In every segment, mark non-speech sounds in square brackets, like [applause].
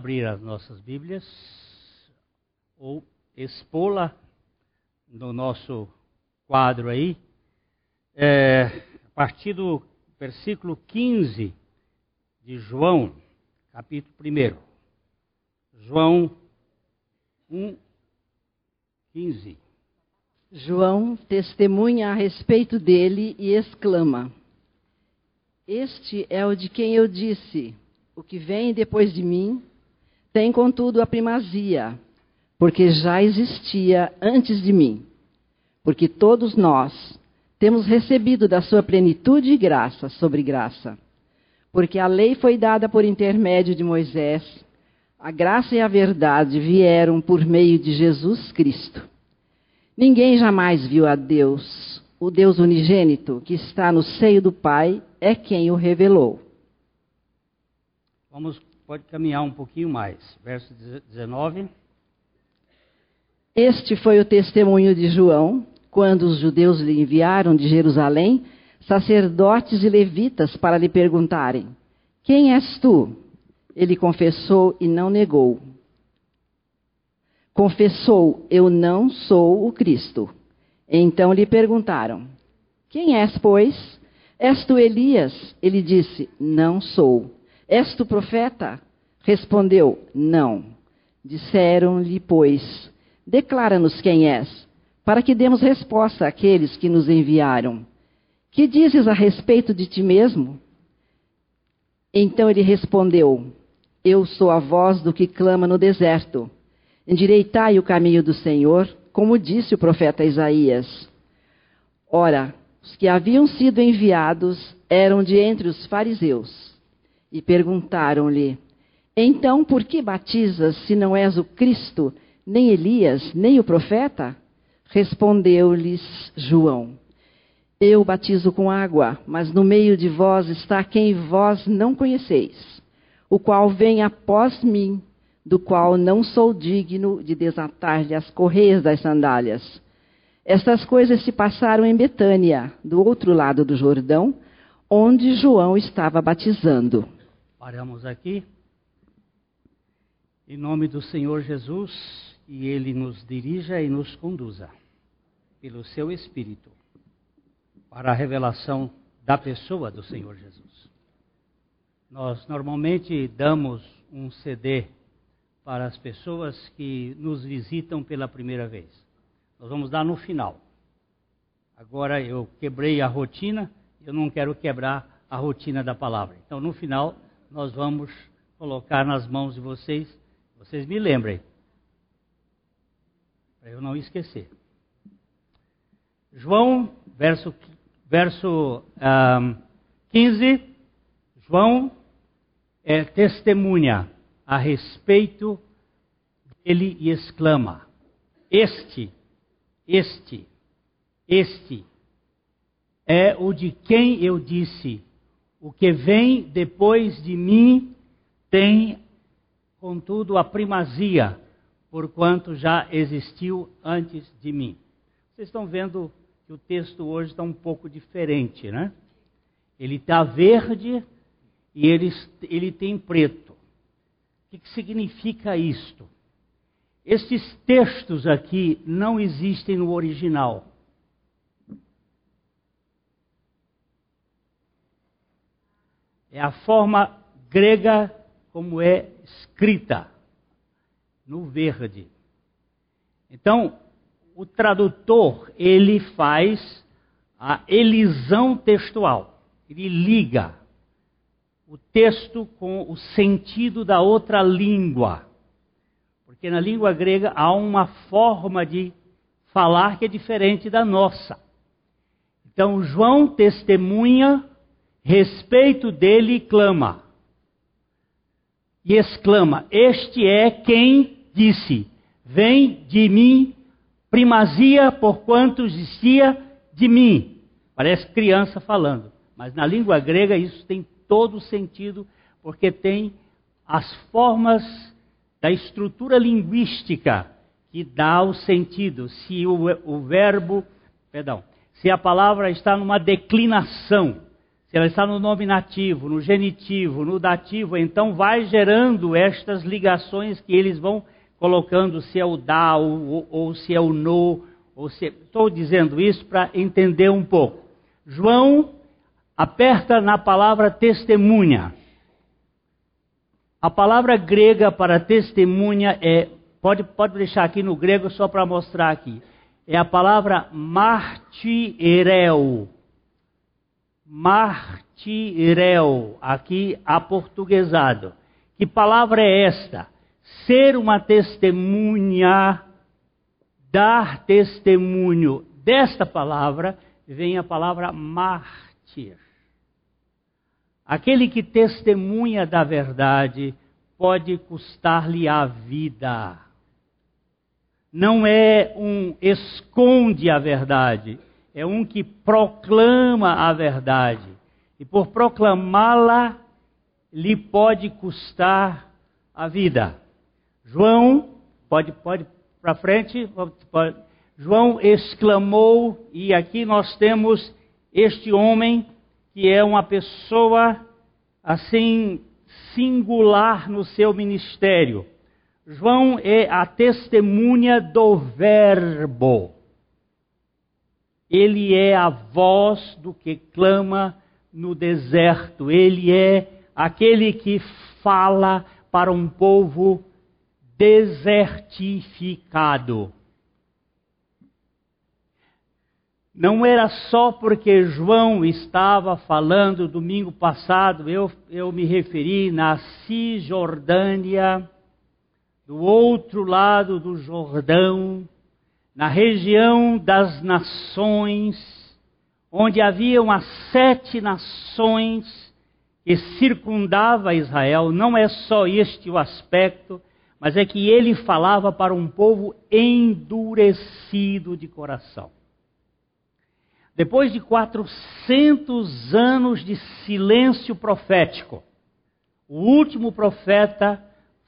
abrir as nossas Bíblias ou expô-la no nosso quadro aí, é, a partir do versículo 15 de João, capítulo 1. João 1, 15. João testemunha a respeito dele e exclama: Este é o de quem eu disse: O que vem depois de mim tem, contudo, a primazia, porque já existia antes de mim. Porque todos nós temos recebido da sua plenitude graça sobre graça. Porque a lei foi dada por intermédio de Moisés, a graça e a verdade vieram por meio de Jesus Cristo. Ninguém jamais viu a Deus. O Deus unigênito, que está no seio do Pai, é quem o revelou. Vamos, pode caminhar um pouquinho mais. Verso 19. Este foi o testemunho de João, quando os judeus lhe enviaram de Jerusalém sacerdotes e levitas para lhe perguntarem: Quem és tu? Ele confessou e não negou confessou: Eu não sou o Cristo. Então lhe perguntaram: Quem és, pois? És tu Elias? Ele disse: Não sou. És tu profeta? Respondeu: Não. Disseram-lhe, pois: Declara-nos quem és, para que demos resposta àqueles que nos enviaram. Que dizes a respeito de ti mesmo? Então ele respondeu: Eu sou a voz do que clama no deserto. Endireitai o caminho do Senhor, como disse o profeta Isaías. Ora, os que haviam sido enviados eram de entre os fariseus. E perguntaram-lhe: Então por que batizas se não és o Cristo, nem Elias, nem o profeta? Respondeu-lhes João: Eu batizo com água, mas no meio de vós está quem vós não conheceis, o qual vem após mim do qual não sou digno de desatar-lhe as correias das sandálias. Estas coisas se passaram em Betânia, do outro lado do Jordão, onde João estava batizando. Paramos aqui. Em nome do Senhor Jesus, e Ele nos dirija e nos conduza, pelo Seu Espírito, para a revelação da pessoa do Senhor Jesus. Nós normalmente damos um CD para as pessoas que nos visitam pela primeira vez. Nós vamos dar no final. Agora eu quebrei a rotina, eu não quero quebrar a rotina da palavra. Então no final nós vamos colocar nas mãos de vocês, vocês me lembrem, para eu não esquecer. João, verso, verso um, 15, João é testemunha a respeito dele e exclama: Este, este, este é o de quem eu disse: O que vem depois de mim tem, contudo, a primazia, porquanto já existiu antes de mim. Vocês estão vendo que o texto hoje está um pouco diferente, né? Ele está verde e ele, ele tem preto. O que significa isto? Estes textos aqui não existem no original. É a forma grega como é escrita, no verde. Então, o tradutor, ele faz a elisão textual. Ele liga o texto com o sentido da outra língua. Porque na língua grega há uma forma de falar que é diferente da nossa. Então João testemunha, respeito dele clama. E exclama: Este é quem disse: Vem de mim primazia, porquanto existia de mim. Parece criança falando, mas na língua grega isso tem todo o sentido, porque tem as formas da estrutura linguística que dá o sentido. Se o, o verbo, perdão, se a palavra está numa declinação, se ela está no nominativo, no genitivo, no dativo, então vai gerando estas ligações que eles vão colocando se é o da ou, ou se é o no, ou se estou dizendo isso para entender um pouco. João aperta na palavra testemunha. A palavra grega para testemunha é pode pode deixar aqui no grego só para mostrar aqui. É a palavra martireu martirel, aqui aportuguesado. Que palavra é esta? Ser uma testemunha, dar testemunho. Desta palavra vem a palavra mártir. Aquele que testemunha da verdade pode custar-lhe a vida. Não é um esconde a verdade, é um que proclama a verdade. E por proclamá-la, lhe pode custar a vida. João, pode, pode para frente, pode, João exclamou, e aqui nós temos este homem que é uma pessoa assim singular no seu ministério. João é a testemunha do Verbo. Ele é a voz do que clama no deserto. Ele é aquele que fala para um povo desertificado. Não era só porque João estava falando domingo passado, eu, eu me referi na Cisjordânia, do outro lado do Jordão, na região das nações, onde haviam as sete nações que circundava Israel, não é só este o aspecto, mas é que ele falava para um povo endurecido de coração. Depois de 400 anos de silêncio profético, o último profeta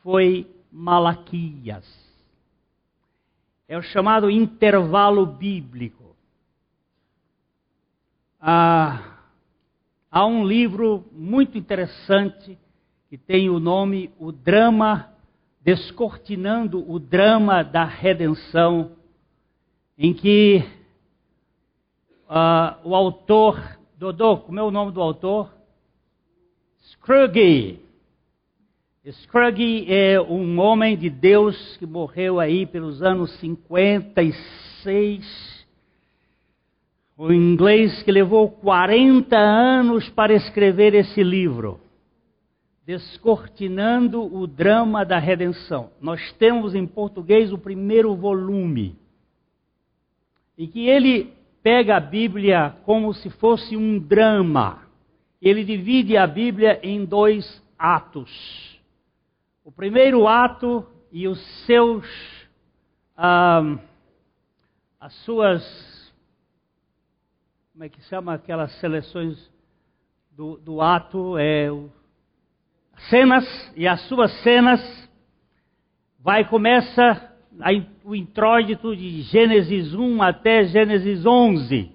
foi Malaquias é o chamado intervalo bíblico. Ah, há um livro muito interessante que tem o nome O Drama, Descortinando o Drama da Redenção, em que ah, o autor, Dodô, como é o nome do autor? Scrooge, Scruggy é um homem de Deus que morreu aí pelos anos 56. O inglês que levou 40 anos para escrever esse livro, Descortinando o Drama da Redenção. Nós temos em português o primeiro volume, em que ele pega a Bíblia como se fosse um drama. Ele divide a Bíblia em dois atos o primeiro ato e os seus, ah, as suas, como é que chama aquelas seleções do, do ato, é, cenas e as suas cenas, vai começa o introito de Gênesis 1 até Gênesis 11.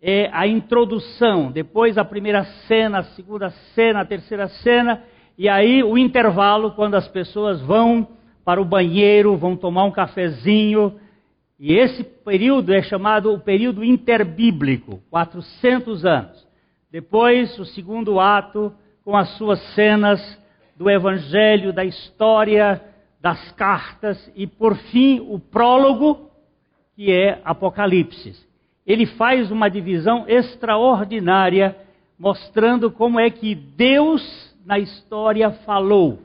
É a introdução, depois a primeira cena, a segunda cena, a terceira cena, e aí o intervalo, quando as pessoas vão para o banheiro, vão tomar um cafezinho, e esse período é chamado o período interbíblico, 400 anos. Depois, o segundo ato, com as suas cenas do evangelho, da história, das cartas, e por fim, o prólogo, que é Apocalipse. Ele faz uma divisão extraordinária, mostrando como é que Deus na história falou.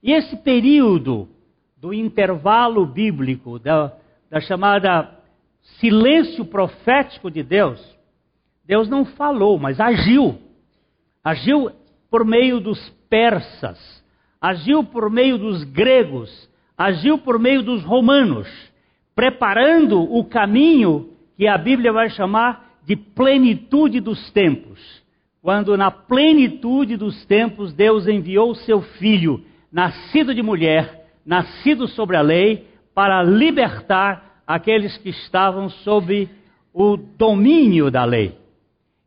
E esse período do intervalo bíblico, da, da chamada silêncio profético de Deus, Deus não falou, mas agiu. Agiu por meio dos persas, agiu por meio dos gregos, agiu por meio dos romanos, preparando o caminho que a Bíblia vai chamar de plenitude dos tempos quando na plenitude dos tempos Deus enviou seu filho, nascido de mulher, nascido sobre a lei, para libertar aqueles que estavam sob o domínio da lei.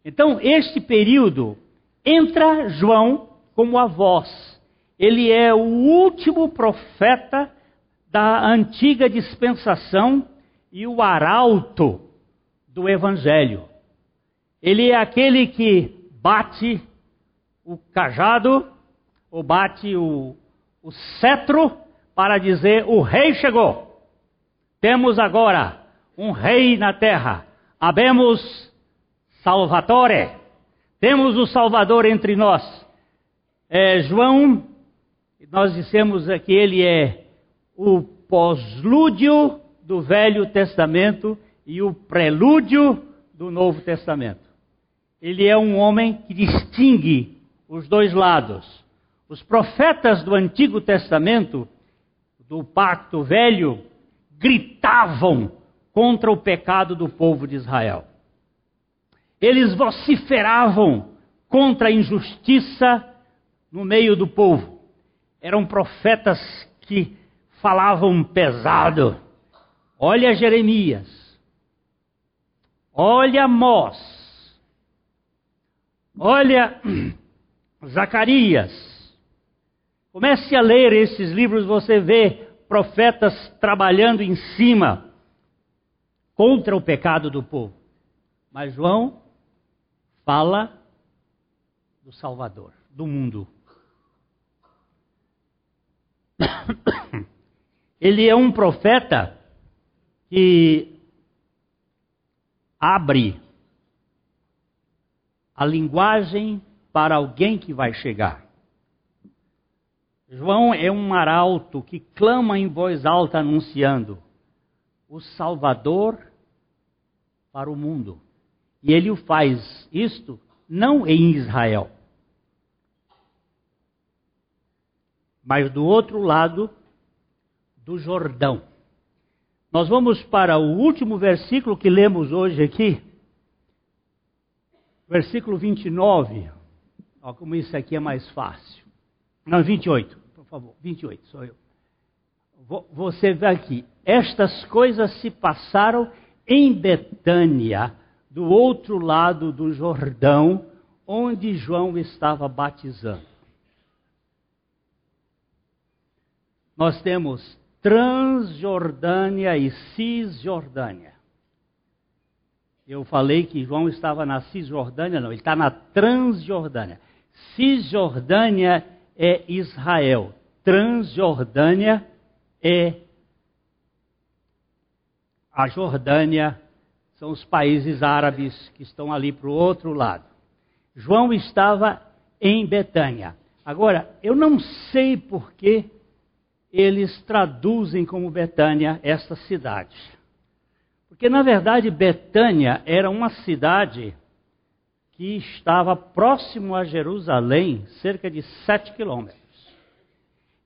Então, este período entra João como a voz. Ele é o último profeta da antiga dispensação e o arauto do evangelho. Ele é aquele que bate o cajado, ou bate o, o cetro, para dizer: o rei chegou. Temos agora um rei na terra. Habemos Salvatore. Temos o Salvador entre nós. É, João, nós dissemos que ele é o pós-lúdio do Velho Testamento e o prelúdio do Novo Testamento. Ele é um homem que distingue os dois lados. Os profetas do Antigo Testamento, do Pacto Velho, gritavam contra o pecado do povo de Israel. Eles vociferavam contra a injustiça no meio do povo. Eram profetas que falavam pesado. Olha Jeremias, olha Amós, olha [clears throat] Zacarias. Comece a ler esses livros, você vê profetas trabalhando em cima contra o pecado do povo. Mas João fala do Salvador, do mundo. [coughs] Ele é um profeta que abre a linguagem para alguém que vai chegar. João é um arauto que clama em voz alta anunciando o Salvador para o mundo. E ele o faz isto não em Israel, mas do outro lado do Jordão. Nós vamos para o último versículo que lemos hoje aqui, versículo 29. Ó, como isso aqui é mais fácil. Não, 28, por favor, 28, sou eu. Você vê aqui, estas coisas se passaram em Betânia, do outro lado do Jordão, onde João estava batizando. Nós temos Transjordânia e Cisjordânia. Eu falei que João estava na Cisjordânia, não, ele está na Transjordânia. Cisjordânia é Israel, Transjordânia é a Jordânia, são os países árabes que estão ali para o outro lado. João estava em Betânia. Agora, eu não sei por que eles traduzem como Betânia esta cidade. Porque, na verdade, Betânia era uma cidade que estava próximo a Jerusalém, cerca de sete quilômetros.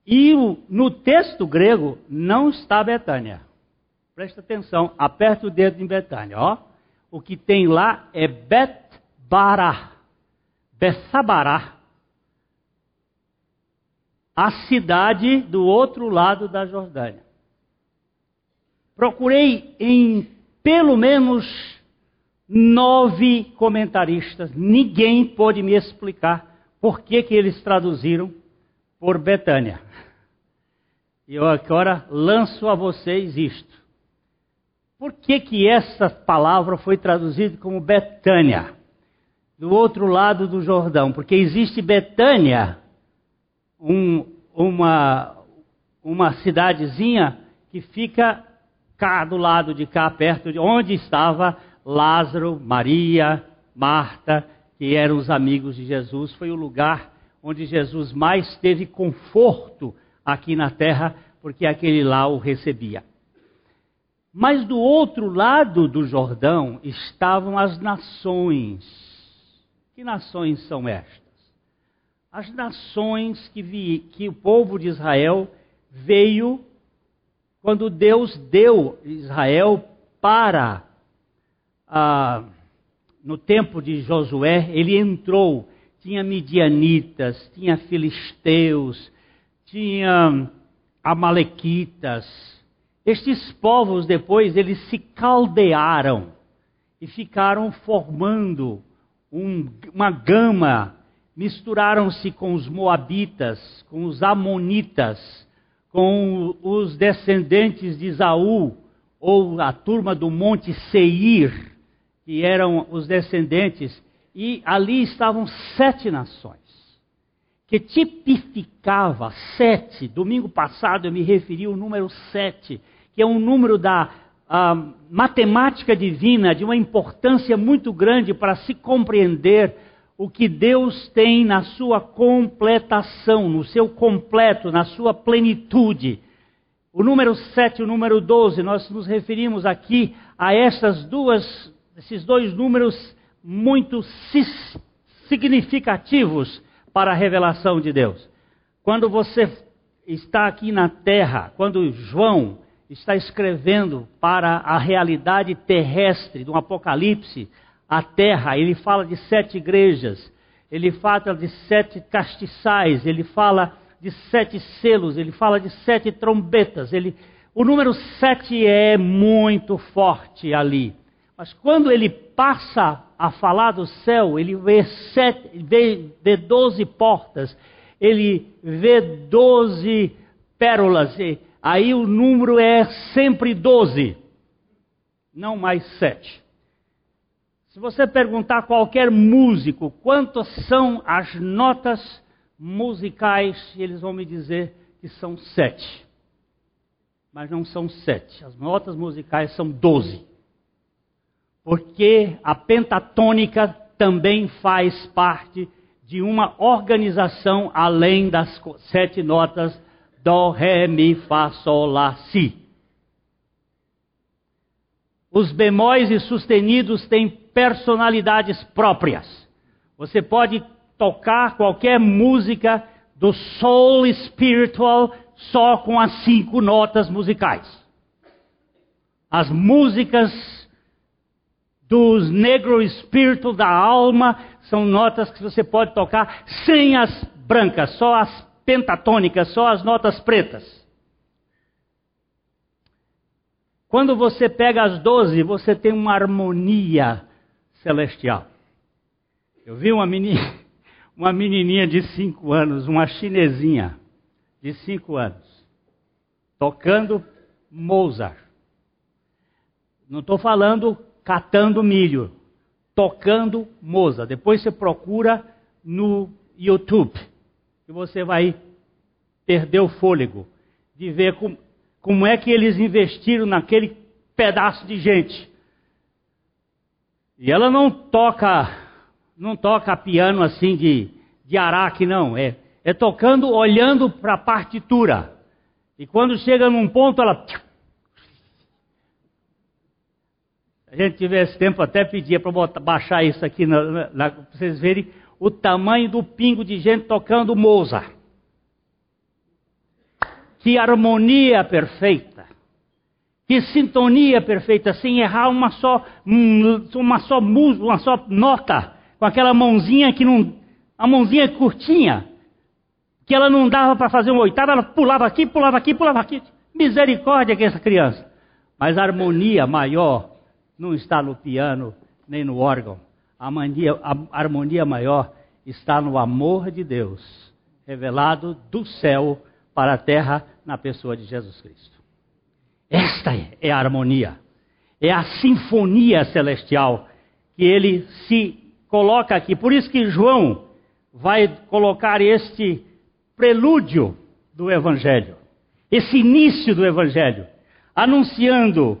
E no texto grego não está Betânia. Presta atenção, aperta o dedo em Betânia, ó. O que tem lá é Bet-Bará, Bessabará, a cidade do outro lado da Jordânia. Procurei em pelo menos nove comentaristas, ninguém pôde me explicar por que, que eles traduziram por Betânia. E eu agora lanço a vocês isto. Por que, que essa palavra foi traduzida como Betânia? Do outro lado do Jordão. Porque existe Betânia, um, uma, uma cidadezinha que fica cá do lado de cá, perto de onde estava Lázaro, Maria, Marta, que eram os amigos de Jesus. Foi o lugar onde Jesus mais teve conforto aqui na terra, porque aquele lá o recebia. Mas do outro lado do Jordão estavam as nações. Que nações são estas? As nações que, vi, que o povo de Israel veio quando Deus deu Israel para. Ah, no tempo de Josué, ele entrou. Tinha midianitas, tinha filisteus, tinha amalequitas, estes povos depois eles se caldearam e ficaram formando um, uma gama, misturaram-se com os moabitas, com os amonitas, com os descendentes de Isaú, ou a turma do Monte Seir, que eram os descendentes, e ali estavam sete nações, que tipificava sete. Domingo passado eu me referi ao número sete, que é um número da matemática divina, de uma importância muito grande para se compreender o que Deus tem na sua completação, no seu completo, na sua plenitude. O número 7 e o número 12, nós nos referimos aqui a essas duas, esses dois números muito significativos para a revelação de Deus. Quando você está aqui na terra, quando João está escrevendo para a realidade terrestre do Apocalipse, a terra, ele fala de sete igrejas, ele fala de sete castiçais, ele fala de sete selos, ele fala de sete trombetas. Ele, o número sete é muito forte ali. Mas quando ele passa a falar do céu, ele vê, sete, vê, vê doze portas, ele vê doze pérolas. Aí o número é sempre doze, não mais sete. Se você perguntar a qualquer músico quantas são as notas musicais, eles vão me dizer que são sete. Mas não são sete. As notas musicais são doze. Porque a pentatônica também faz parte de uma organização além das sete notas Dó, Ré, Mi, Fá, Sol, Lá, Si. Os bemóis e sustenidos têm personalidades próprias. Você pode tocar qualquer música do soul spiritual só com as cinco notas musicais. As músicas dos negro espírito da alma são notas que você pode tocar sem as brancas, só as pentatônicas, só as notas pretas. Quando você pega as doze, você tem uma harmonia celestial. Eu vi uma menina, [laughs] uma menininha de cinco anos, uma chinesinha de cinco anos, tocando Mozart. Não estou falando catando milho, tocando Mozart. Depois você procura no YouTube, e você vai perder o fôlego de ver como, como é que eles investiram naquele pedaço de gente. E ela não toca não toca piano assim de, de araque, não. É, é tocando, olhando para a partitura. E quando chega num ponto, ela. A gente tivesse tempo, até pedia para baixar isso aqui, para vocês verem o tamanho do pingo de gente tocando Mozart. Que harmonia perfeita. Que sintonia perfeita, sem errar uma só, uma só, uma só nota com aquela mãozinha que não. A mãozinha curtinha, que ela não dava para fazer uma oitava, ela pulava aqui, pulava aqui, pulava aqui. Misericórdia que essa criança. Mas a harmonia maior não está no piano nem no órgão. A, a harmonia maior está no amor de Deus, revelado do céu para a terra na pessoa de Jesus Cristo. Esta é a harmonia, é a sinfonia celestial que ele se coloca aqui. Por isso que João vai colocar este prelúdio do Evangelho, esse início do Evangelho, anunciando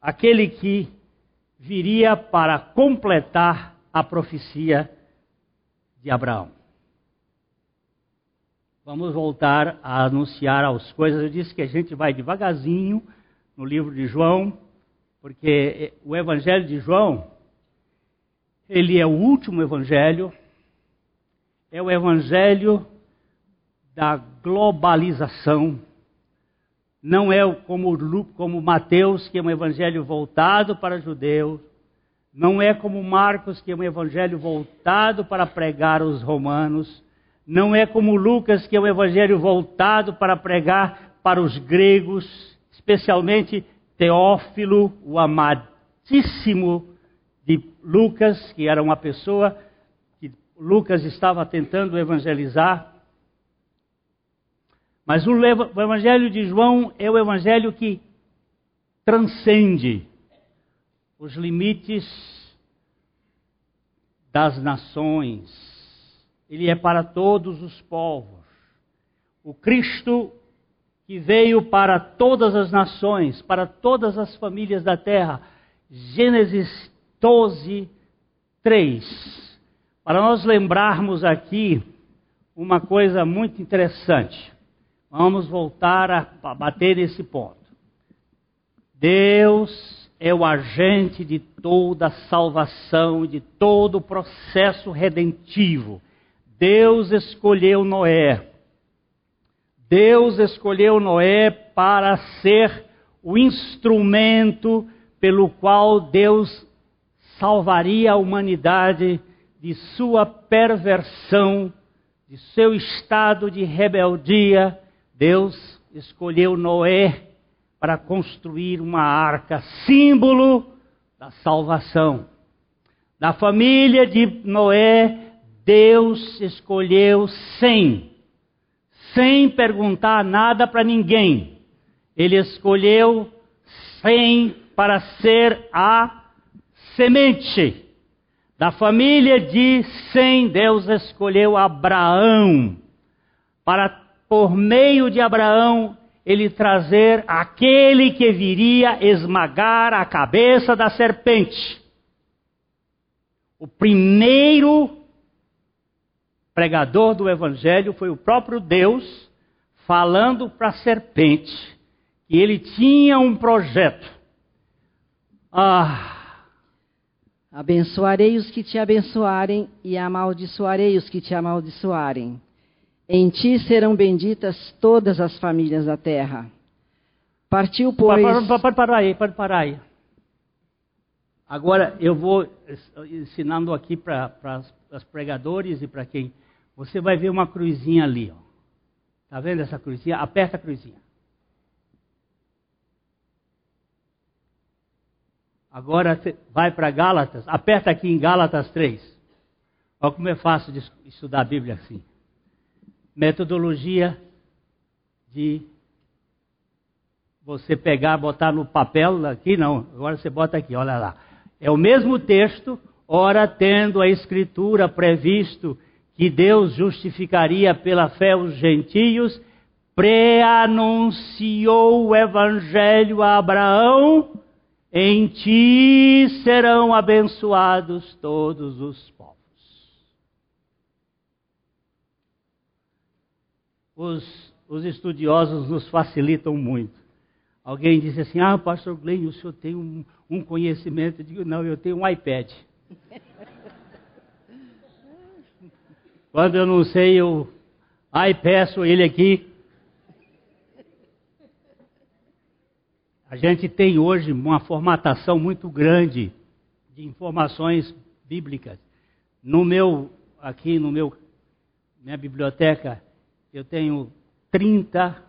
aquele que viria para completar a profecia de Abraão. Vamos voltar a anunciar as coisas. Eu disse que a gente vai devagarzinho no livro de João, porque o Evangelho de João ele é o último evangelho, é o evangelho da globalização. Não é como, como Mateus, que é um evangelho voltado para judeus. Não é como Marcos, que é um evangelho voltado para pregar os romanos. Não é como Lucas, que é um evangelho voltado para pregar para os gregos, especialmente Teófilo, o amadíssimo de Lucas, que era uma pessoa que Lucas estava tentando evangelizar. Mas o Evangelho de João é o Evangelho que transcende os limites das nações. Ele é para todos os povos. O Cristo que veio para todas as nações, para todas as famílias da terra. Gênesis 12, 3. Para nós lembrarmos aqui uma coisa muito interessante. Vamos voltar a bater nesse ponto. Deus é o agente de toda a salvação e de todo o processo redentivo. Deus escolheu Noé Deus escolheu Noé para ser o instrumento pelo qual Deus salvaria a humanidade de sua perversão, de seu estado de rebeldia. Deus escolheu Noé para construir uma arca, símbolo da salvação. Da família de Noé, Deus escolheu Sem sem perguntar nada para ninguém. Ele escolheu Sem para ser a semente. Da família de Sem, Deus escolheu Abraão para, por meio de Abraão, ele trazer aquele que viria esmagar a cabeça da serpente. O primeiro pregador do Evangelho foi o próprio Deus falando para a serpente que ele tinha um projeto. Ah. Abençoarei os que te abençoarem e amaldiçoarei os que te amaldiçoarem. Em ti serão benditas todas as famílias da terra. Partiu, pois. Pode parar aí, pode parar aí. Agora eu vou ensinando aqui para os pregadores e para quem. Você vai ver uma cruzinha ali, ó. Tá vendo essa cruzinha? Aperta a cruzinha. Agora vai para Gálatas, aperta aqui em Gálatas 3. Olha como é fácil de estudar a Bíblia assim. Metodologia de você pegar, botar no papel aqui, não. Agora você bota aqui, olha lá. É o mesmo texto, ora tendo a Escritura previsto que Deus justificaria pela fé os gentios, preanunciou o Evangelho a Abraão, em ti serão abençoados todos os povos. Os, os estudiosos nos facilitam muito. Alguém disse assim: Ah, pastor Glenn, o senhor tem um, um conhecimento. Eu digo: Não, eu tenho um iPad. Quando eu não sei, eu ai peço ele aqui. A gente tem hoje uma formatação muito grande de informações bíblicas. No meu, aqui no meu, minha biblioteca, eu tenho 30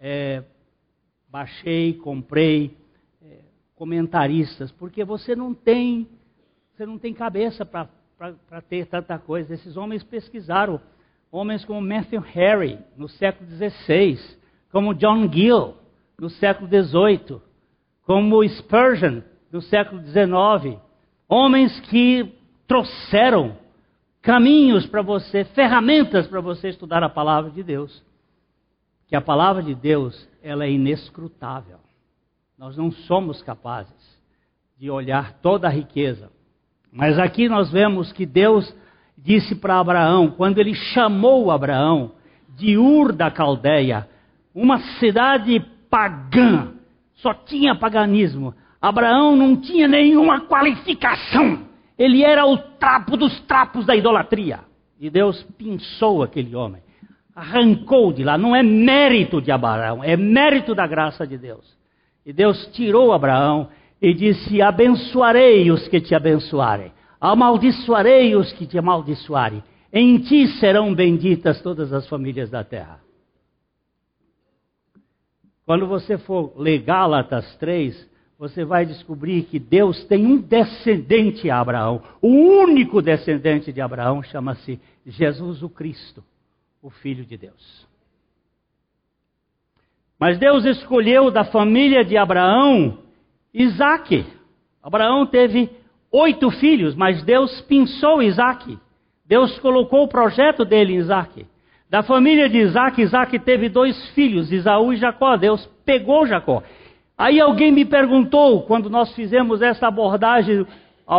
é, baixei, comprei é, comentaristas, porque você não tem, você não tem cabeça para ter tanta coisa. Esses homens pesquisaram, homens como Matthew Harry, no século XVI, como John Gill, no século XVIII, como Spurgeon, no século XIX, homens que trouxeram caminhos para você, ferramentas para você estudar a palavra de Deus que a palavra de Deus ela é inescrutável. Nós não somos capazes de olhar toda a riqueza. Mas aqui nós vemos que Deus disse para Abraão, quando ele chamou Abraão de Ur da Caldeia, uma cidade pagã, só tinha paganismo. Abraão não tinha nenhuma qualificação. Ele era o trapo dos trapos da idolatria. E Deus pinçou aquele homem arrancou de lá. Não é mérito de Abraão, é mérito da graça de Deus. E Deus tirou Abraão e disse: Abençoarei os que te abençoarem, amaldiçoarei os que te amaldiçoarem. Em ti serão benditas todas as famílias da terra. Quando você for ler Gálatas 3, você vai descobrir que Deus tem um descendente a Abraão. O único descendente de Abraão chama-se Jesus o Cristo, o Filho de Deus. Mas Deus escolheu da família de Abraão Isaac. Abraão teve oito filhos, mas Deus pensou Isaac. Deus colocou o projeto dele em Isaac. Da família de Isaac, Isaac teve dois filhos, Isaú e Jacó. Deus pegou Jacó. Aí alguém me perguntou, quando nós fizemos essa abordagem há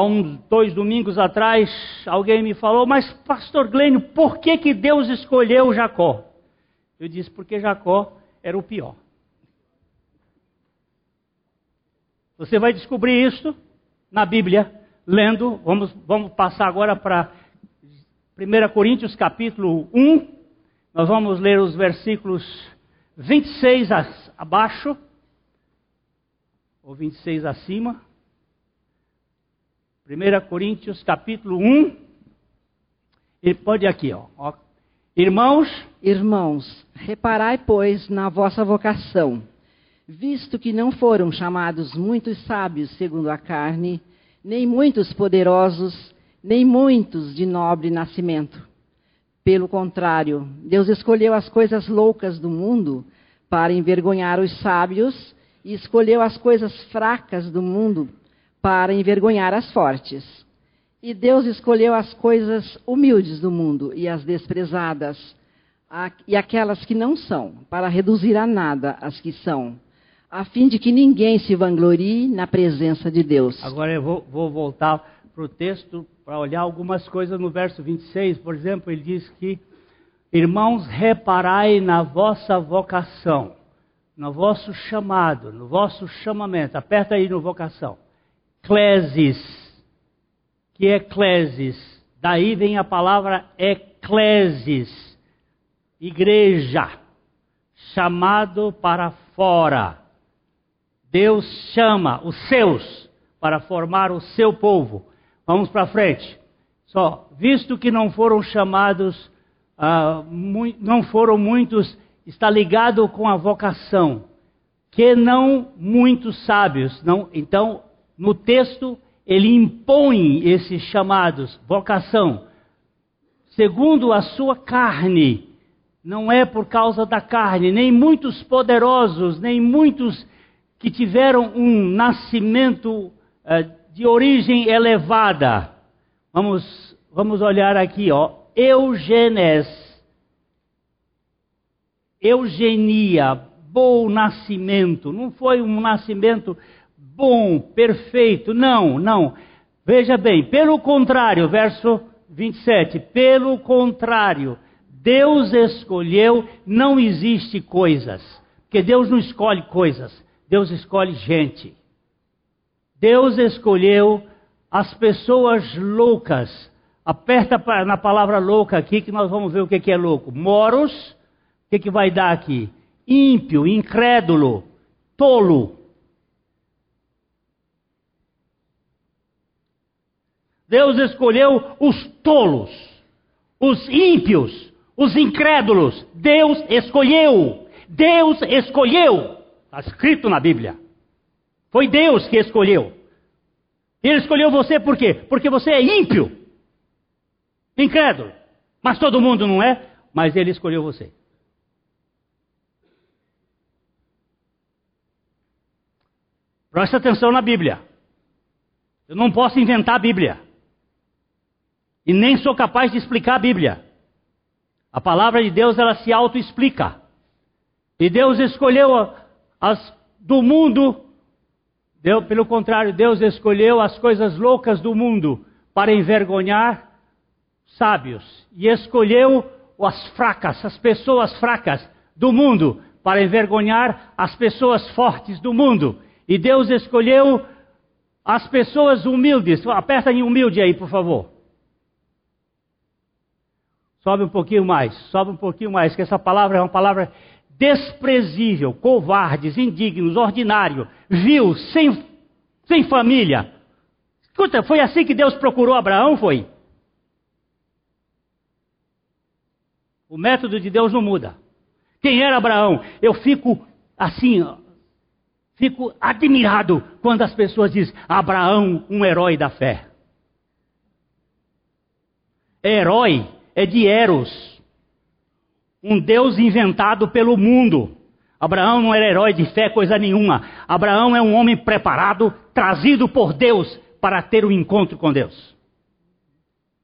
dois domingos atrás, alguém me falou, mas pastor Glênio, por que, que Deus escolheu Jacó? Eu disse, porque Jacó era o pior. Você vai descobrir isso na Bíblia, lendo, vamos, vamos passar agora para 1 Coríntios capítulo 1, nós vamos ler os versículos 26 abaixo, ou 26 acima. 1 Coríntios capítulo 1, ele pode aqui, ó, ó. Irmãos, irmãos, reparai pois na vossa vocação, visto que não foram chamados muitos sábios segundo a carne, nem muitos poderosos, nem muitos de nobre nascimento. Pelo contrário, Deus escolheu as coisas loucas do mundo para envergonhar os sábios e escolheu as coisas fracas do mundo para envergonhar as fortes. E Deus escolheu as coisas humildes do mundo e as desprezadas, e aquelas que não são, para reduzir a nada as que são, a fim de que ninguém se vanglorie na presença de Deus. Agora eu vou, vou voltar para o texto para olhar algumas coisas no verso 26. Por exemplo, ele diz que, irmãos, reparai na vossa vocação, no vosso chamado, no vosso chamamento. Aperta aí no vocação. Clesis. Que é clesis? Daí vem a palavra eclesis. Igreja. Chamado para fora. Deus chama os seus para formar o seu povo. Vamos para frente. Só, visto que não foram chamados, uh, não foram muitos, está ligado com a vocação, que não muitos sábios. Não, então, no texto, ele impõe esses chamados, vocação, segundo a sua carne. Não é por causa da carne, nem muitos poderosos, nem muitos que tiveram um nascimento uh, de origem elevada. Vamos, vamos olhar aqui, ó. Eugenes. Eugenia, bom nascimento. Não foi um nascimento bom, perfeito. Não, não. Veja bem, pelo contrário, verso 27. Pelo contrário, Deus escolheu, não existe coisas. Porque Deus não escolhe coisas, Deus escolhe gente. Deus escolheu as pessoas loucas. Aperta na palavra louca aqui que nós vamos ver o que é louco. Moros, o que, que vai dar aqui? Ímpio, incrédulo, tolo. Deus escolheu os tolos, os ímpios, os incrédulos. Deus escolheu. Deus escolheu. Está escrito na Bíblia. Foi Deus que escolheu. Ele escolheu você por quê? Porque você é ímpio, incrédulo. Mas todo mundo não é, mas ele escolheu você. Presta atenção na Bíblia. Eu não posso inventar a Bíblia. E nem sou capaz de explicar a Bíblia. A palavra de Deus, ela se auto-explica. E Deus escolheu as do mundo Deus, pelo contrário, Deus escolheu as coisas loucas do mundo para envergonhar sábios e escolheu as fracas, as pessoas fracas do mundo para envergonhar as pessoas fortes do mundo. E Deus escolheu as pessoas humildes. Aperta em humilde aí, por favor. Sobe um pouquinho mais, sobe um pouquinho mais, que essa palavra é uma palavra desprezível, covardes, indignos, ordinário, vil, sem, sem família. Escuta, foi assim que Deus procurou Abraão, foi? O método de Deus não muda. Quem era Abraão? Eu fico assim, Fico admirado quando as pessoas dizem Abraão, um herói da fé. Herói é de Eros, um Deus inventado pelo mundo. Abraão não era herói de fé, coisa nenhuma. Abraão é um homem preparado, trazido por Deus para ter o um encontro com Deus.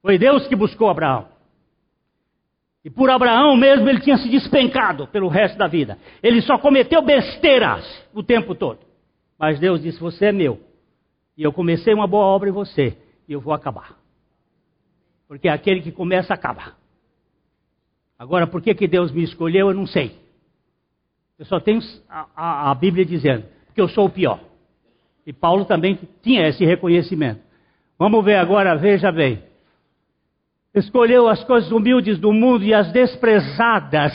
Foi Deus que buscou Abraão. E por Abraão mesmo ele tinha se despencado pelo resto da vida. Ele só cometeu besteiras o tempo todo. Mas Deus disse: Você é meu. E eu comecei uma boa obra em você. E eu vou acabar. Porque é aquele que começa, acaba. Agora, por que, que Deus me escolheu, eu não sei. Eu só tenho a, a, a Bíblia dizendo que eu sou o pior. E Paulo também tinha esse reconhecimento. Vamos ver agora, veja bem escolheu as coisas humildes do mundo e as desprezadas,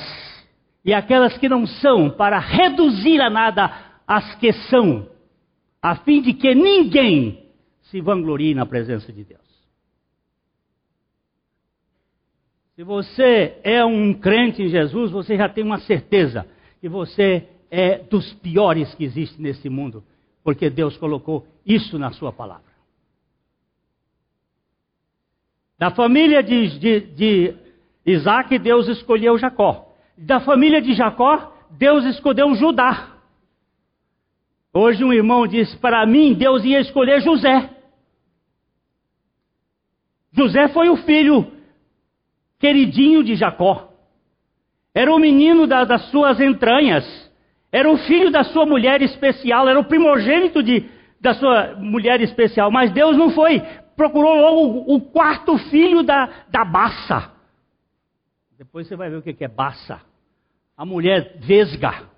e aquelas que não são, para reduzir a nada as que são, a fim de que ninguém se vanglorie na presença de Deus. Se você é um crente em Jesus, você já tem uma certeza que você é dos piores que existe nesse mundo, porque Deus colocou isso na sua palavra. Da família de, de, de Isaac, Deus escolheu Jacó. Da família de Jacó, Deus escolheu Judá. Hoje um irmão disse: Para mim, Deus ia escolher José. José foi o filho queridinho de Jacó. Era o menino da, das suas entranhas. Era o filho da sua mulher especial. Era o primogênito de, da sua mulher especial. Mas Deus não foi procurou logo o quarto filho da, da Baça. Depois você vai ver o que é Baça. A mulher vesga.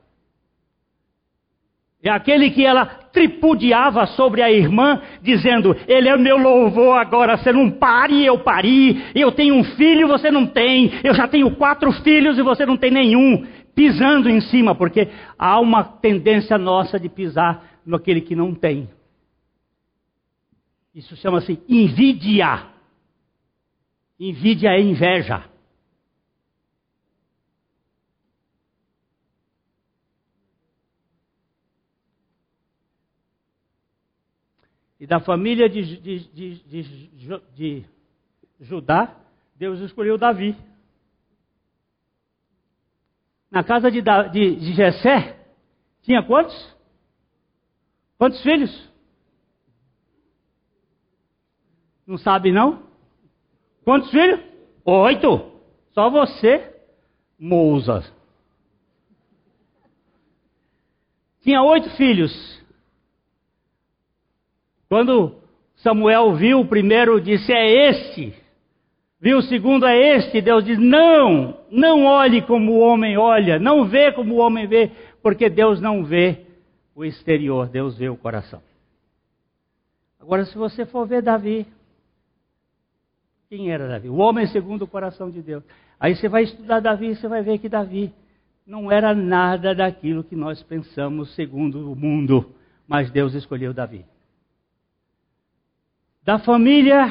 É aquele que ela tripudiava sobre a irmã, dizendo: Ele é meu louvor agora, você não pare, eu pari, eu tenho um filho, você não tem, eu já tenho quatro filhos e você não tem nenhum, pisando em cima, porque há uma tendência nossa de pisar naquele que não tem. Isso chama-se invídia. Invídia é inveja. E da família de, de, de, de, Judá, Deus escolheu Davi. Na casa de, de, Jessé, tinha quantos? Quantos filhos? Não sabe não? Quantos filhos? Oito. Só você, Mousa. Tinha oito filhos. Quando Samuel viu o primeiro, disse: É este. Viu o segundo, é este. Deus diz: Não, não olhe como o homem olha, não vê como o homem vê, porque Deus não vê o exterior, Deus vê o coração. Agora, se você for ver Davi, quem era Davi? O homem segundo o coração de Deus. Aí você vai estudar Davi e você vai ver que Davi não era nada daquilo que nós pensamos segundo o mundo, mas Deus escolheu Davi. Da família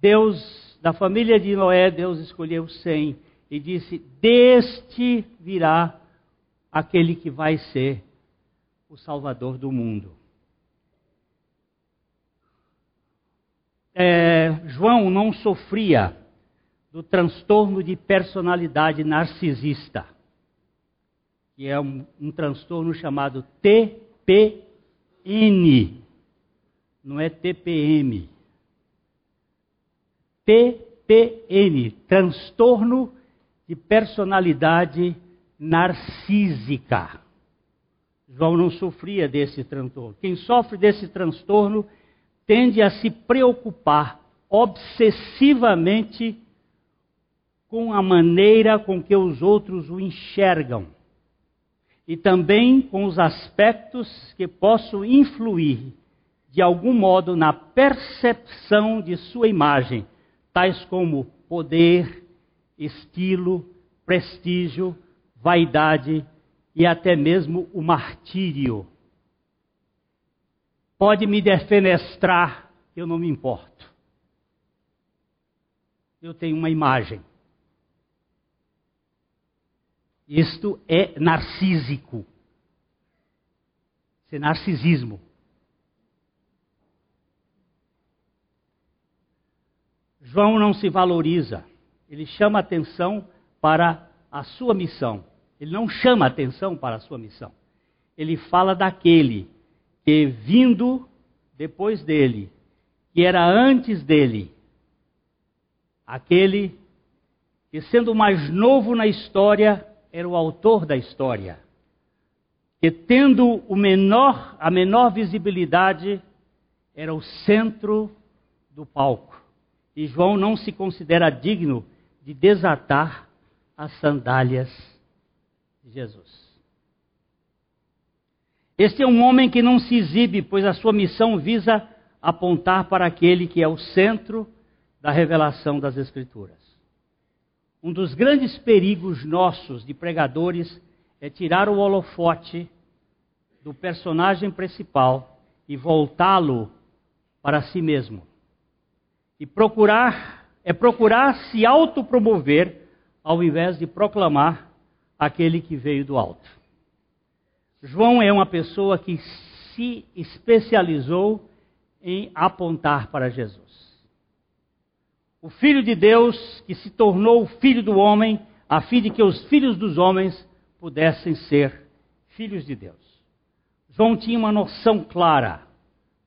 Deus, da família de Noé, Deus escolheu Sem e disse: "Deste virá aquele que vai ser o salvador do mundo". é, João não sofria do transtorno de personalidade narcisista, que é um, um transtorno chamado TPN, não é TPM. TPN, transtorno de personalidade narcísica. João não sofria desse transtorno. Quem sofre desse transtorno tende a se preocupar obsessivamente com a maneira com que os outros o enxergam e também com os aspectos que possam influir de algum modo na percepção de sua imagem, tais como poder, estilo, prestígio, vaidade e até mesmo o martírio pode me defenestrar, eu não me importo. Eu tenho uma imagem. Isto é narcísico. Isso é narcisismo. João não se valoriza. Ele chama atenção para a sua missão. Ele não chama atenção para a sua missão. Ele fala daquele que, vindo depois dele, que era antes dele, aquele que, sendo mais novo na história, era o autor da história, que, tendo menor, a menor visibilidade, era o centro do palco. E João não se considera digno de desatar as sandálias de Jesus. Este é um homem que não se exibe, pois a sua missão visa apontar para aquele que é o centro da revelação das Escrituras. Um dos grandes perigos nossos de pregadores é tirar o holofote do personagem principal e voltá-lo para si mesmo. E procurar é procurar se autopromover ao invés de proclamar aquele que veio do alto. João é uma pessoa que se especializou em apontar para Jesus. O Filho de Deus que se tornou o Filho do homem, a fim de que os filhos dos homens pudessem ser filhos de Deus. João tinha uma noção clara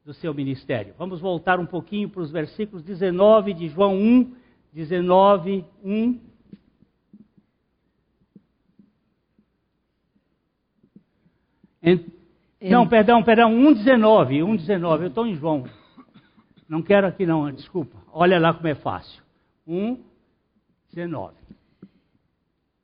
do seu ministério. Vamos voltar um pouquinho para os versículos 19 de João 1, 19, 1 Não, perdão, perdão, 1,19, 1,19, eu estou em João. Não quero aqui não, desculpa. Olha lá como é fácil. 1,19.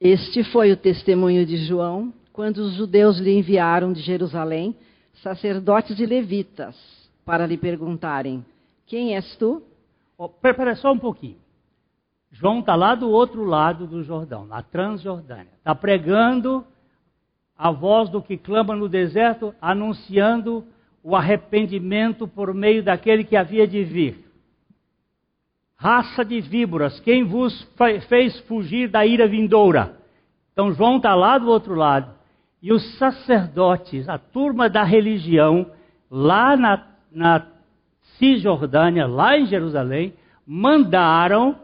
Este foi o testemunho de João quando os judeus lhe enviaram de Jerusalém sacerdotes e levitas para lhe perguntarem: Quem és tu? Oh, pera, só um pouquinho. João está lá do outro lado do Jordão, na Transjordânia. Está pregando a voz do que clama no deserto, anunciando o arrependimento por meio daquele que havia de vir. Raça de víboras, quem vos fez fugir da ira vindoura? Então João está lá do outro lado. E os sacerdotes, a turma da religião, lá na, na Cisjordânia, lá em Jerusalém, mandaram,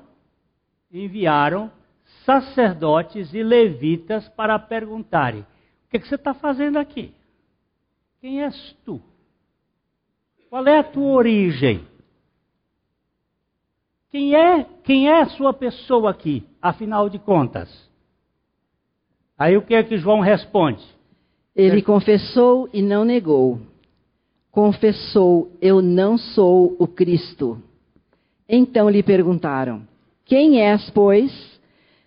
enviaram sacerdotes e levitas para perguntarem: que, que você está fazendo aqui? Quem és tu? Qual é a tua origem? Quem é, quem é a sua pessoa aqui, afinal de contas? Aí o que é que João responde? Ele confessou e não negou. Confessou: Eu não sou o Cristo. Então lhe perguntaram: Quem és, pois?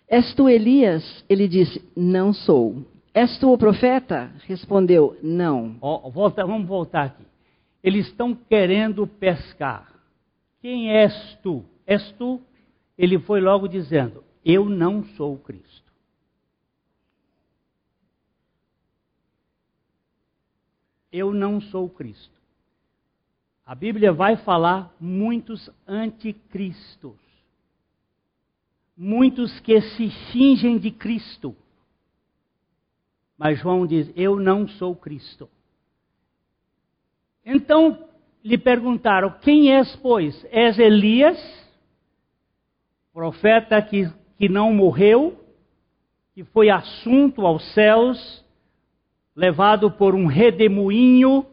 És tu Elias? Ele disse: Não sou. És tu o profeta? Respondeu, não. Oh, volta, vamos voltar aqui. Eles estão querendo pescar. Quem és tu? És tu? Ele foi logo dizendo: Eu não sou o Cristo. Eu não sou o Cristo. A Bíblia vai falar muitos anticristos. Muitos que se fingem de Cristo. Mas João diz: Eu não sou Cristo. Então lhe perguntaram: Quem és, pois? És Elias, profeta que, que não morreu, que foi assunto aos céus, levado por um redemoinho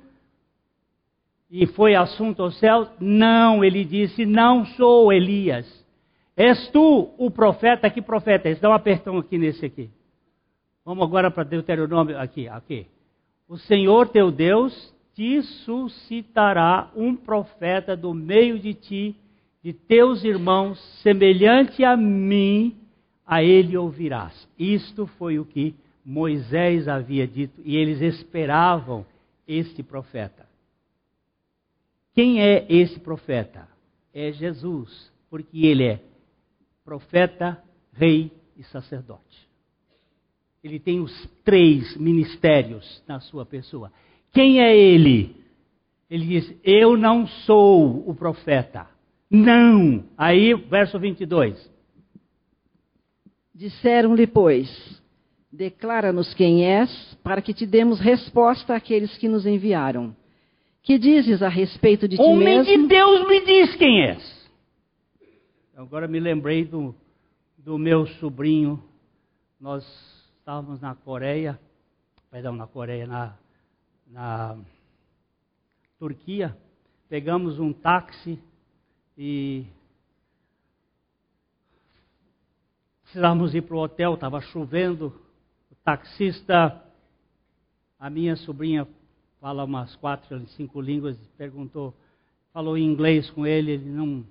e foi assunto aos céus? Não, ele disse: Não sou Elias. És tu o profeta? Que profeta? Dão um apertão aqui nesse aqui. Vamos agora para Deuteronômio, aqui, aqui. O Senhor teu Deus te suscitará um profeta do meio de ti, de teus irmãos, semelhante a mim, a ele ouvirás. Isto foi o que Moisés havia dito e eles esperavam este profeta. Quem é esse profeta? É Jesus, porque ele é profeta, rei e sacerdote. Ele tem os três ministérios na sua pessoa. Quem é ele? Ele diz: Eu não sou o profeta. Não. Aí, verso 22. Disseram-lhe, pois: Declara-nos quem és, para que te demos resposta àqueles que nos enviaram. Que dizes a respeito de ti Homem mesmo? de Deus me diz quem és. Agora me lembrei do, do meu sobrinho. Nós estávamos na Coreia, perdão, na Coreia, na, na Turquia. Pegamos um táxi e precisávamos ir para o hotel, estava chovendo. O taxista, a minha sobrinha fala umas quatro, cinco línguas, perguntou, falou em inglês com ele, ele não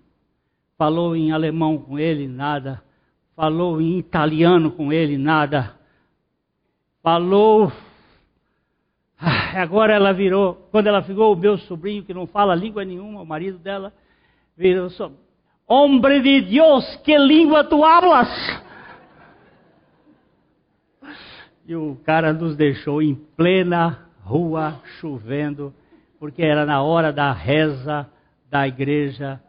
falou em alemão com ele, nada, falou em italiano com ele, nada, falou. Ah, Agora ela virou, quando ela ficou, o meu sobrinho, que não fala língua nenhuma, o marido dela, virou só, Hombre de Deus, que língua tu hablas? E o cara nos deixou em plena rua, chovendo, porque era na hora da reza da igreja,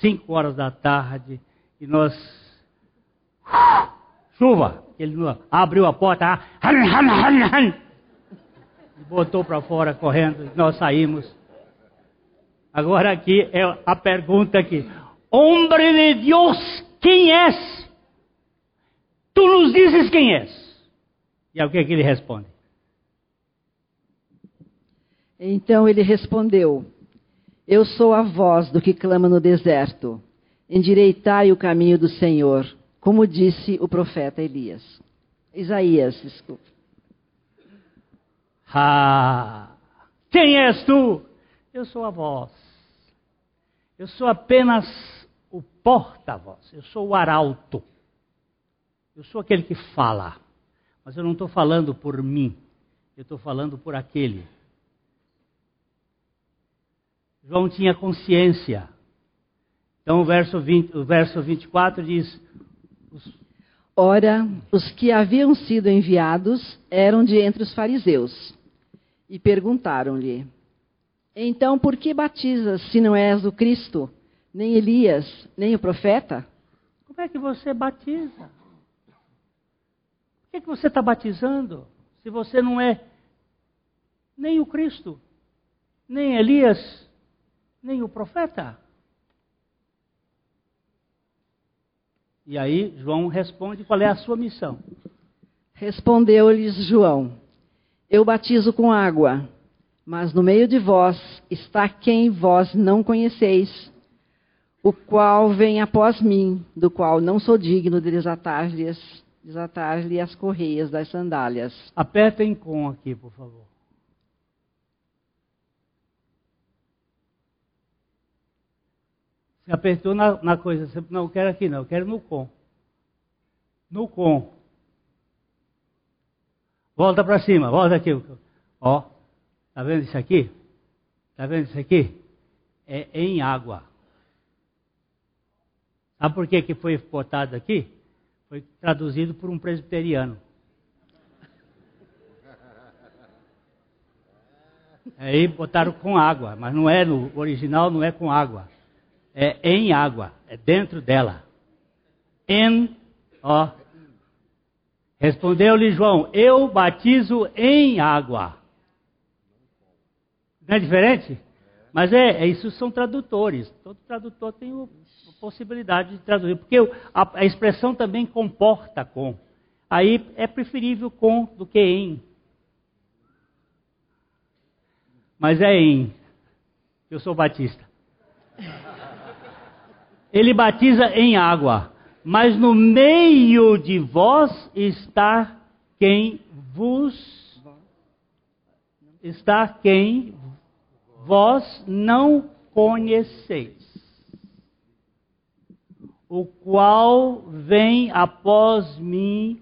cinco horas da tarde, e nós. Chuva! Ele abriu a porta, ah, han, han, han, han, e botou para fora correndo, nós saímos. Agora aqui é a pergunta aqui. Hombre de Deus, quem és? Tu nos dizes quem és. E aí o que, é que ele responde? Então ele respondeu: Eu sou a voz do que clama no deserto. Endireitai o caminho do Senhor, como disse o profeta Elias. Isaías, desculpa. Ah, quem és tu? Eu sou a voz. Eu sou apenas o porta-voz. Eu sou o arauto. Eu sou aquele que fala. Mas eu não estou falando por mim. Eu estou falando por aquele. João tinha consciência. Então o verso, 20, o verso 24 diz: Ora, os que haviam sido enviados eram de entre os fariseus. E perguntaram-lhe: Então por que batizas se não és o Cristo, nem Elias, nem o profeta? Como é que você batiza? Por que, que você está batizando? Se você não é nem o Cristo, nem Elias, nem o profeta? E aí João responde qual é a sua missão. Respondeu-lhes João: Eu batizo com água, mas no meio de vós está quem vós não conheceis, o qual vem após mim, do qual não sou digno de desatar-lhe desatar as correias das sandálias. Apertem com aqui, por favor. Apertou na, na coisa, você, não, quero aqui não, quero no com. No com. Volta para cima, volta aqui. Ó, tá vendo isso aqui? Tá vendo isso aqui? É em água. Sabe por que, que foi botado aqui? Foi traduzido por um presbiteriano. Aí botaram com água, mas não é no original, não é com água. É em água, é dentro dela. Em, ó. Respondeu-lhe João: Eu batizo em água. Não é diferente? Mas é, é isso são tradutores. Todo tradutor tem o, a possibilidade de traduzir, porque a, a expressão também comporta com. Aí é preferível com do que em. Mas é em. Eu sou batista. Ele batiza em água, mas no meio de vós está quem vos está quem vós não conheceis, o qual vem após mim,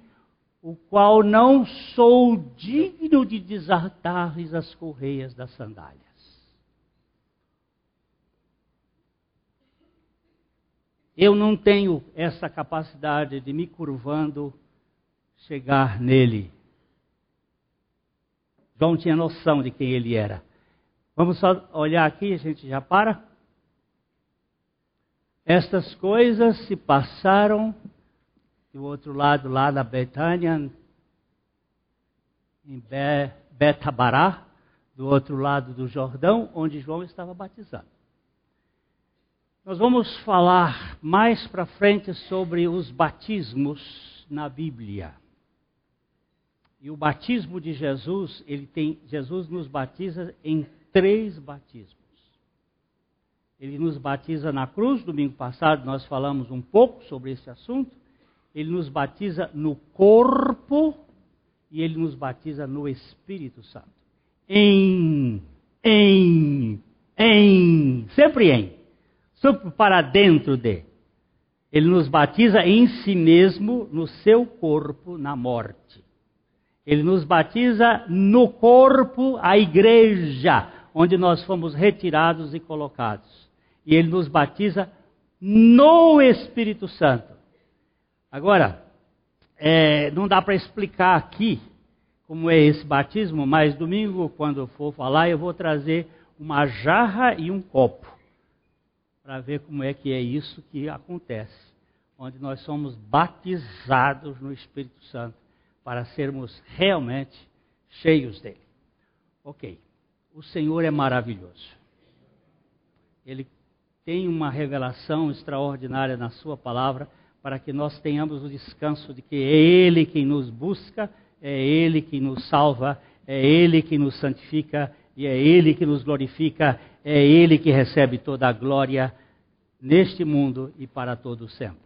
o qual não sou digno de desatar-lhes as correias das sandálias. Eu não tenho essa capacidade de me curvando chegar nele. João tinha noção de quem ele era. Vamos só olhar aqui, a gente já para. Estas coisas se passaram do outro lado, lá da Betânia, em Betabará, do outro lado do Jordão, onde João estava batizando. Nós vamos falar mais para frente sobre os batismos na Bíblia. E o batismo de Jesus, ele tem, Jesus nos batiza em três batismos. Ele nos batiza na cruz, domingo passado nós falamos um pouco sobre esse assunto. Ele nos batiza no corpo e ele nos batiza no Espírito Santo. Em, em, em, sempre em, sempre para dentro de. Ele nos batiza em si mesmo, no seu corpo, na morte. Ele nos batiza no corpo, a igreja, onde nós fomos retirados e colocados. E ele nos batiza no Espírito Santo. Agora, é, não dá para explicar aqui como é esse batismo, mas domingo, quando eu for falar, eu vou trazer uma jarra e um copo para ver como é que é isso que acontece, onde nós somos batizados no Espírito Santo para sermos realmente cheios dele. Ok, o Senhor é maravilhoso. Ele tem uma revelação extraordinária na Sua palavra para que nós tenhamos o descanso de que é Ele quem nos busca, é Ele que nos salva, é Ele que nos santifica e é Ele que nos glorifica, é Ele que recebe toda a glória neste mundo e para todo sempre.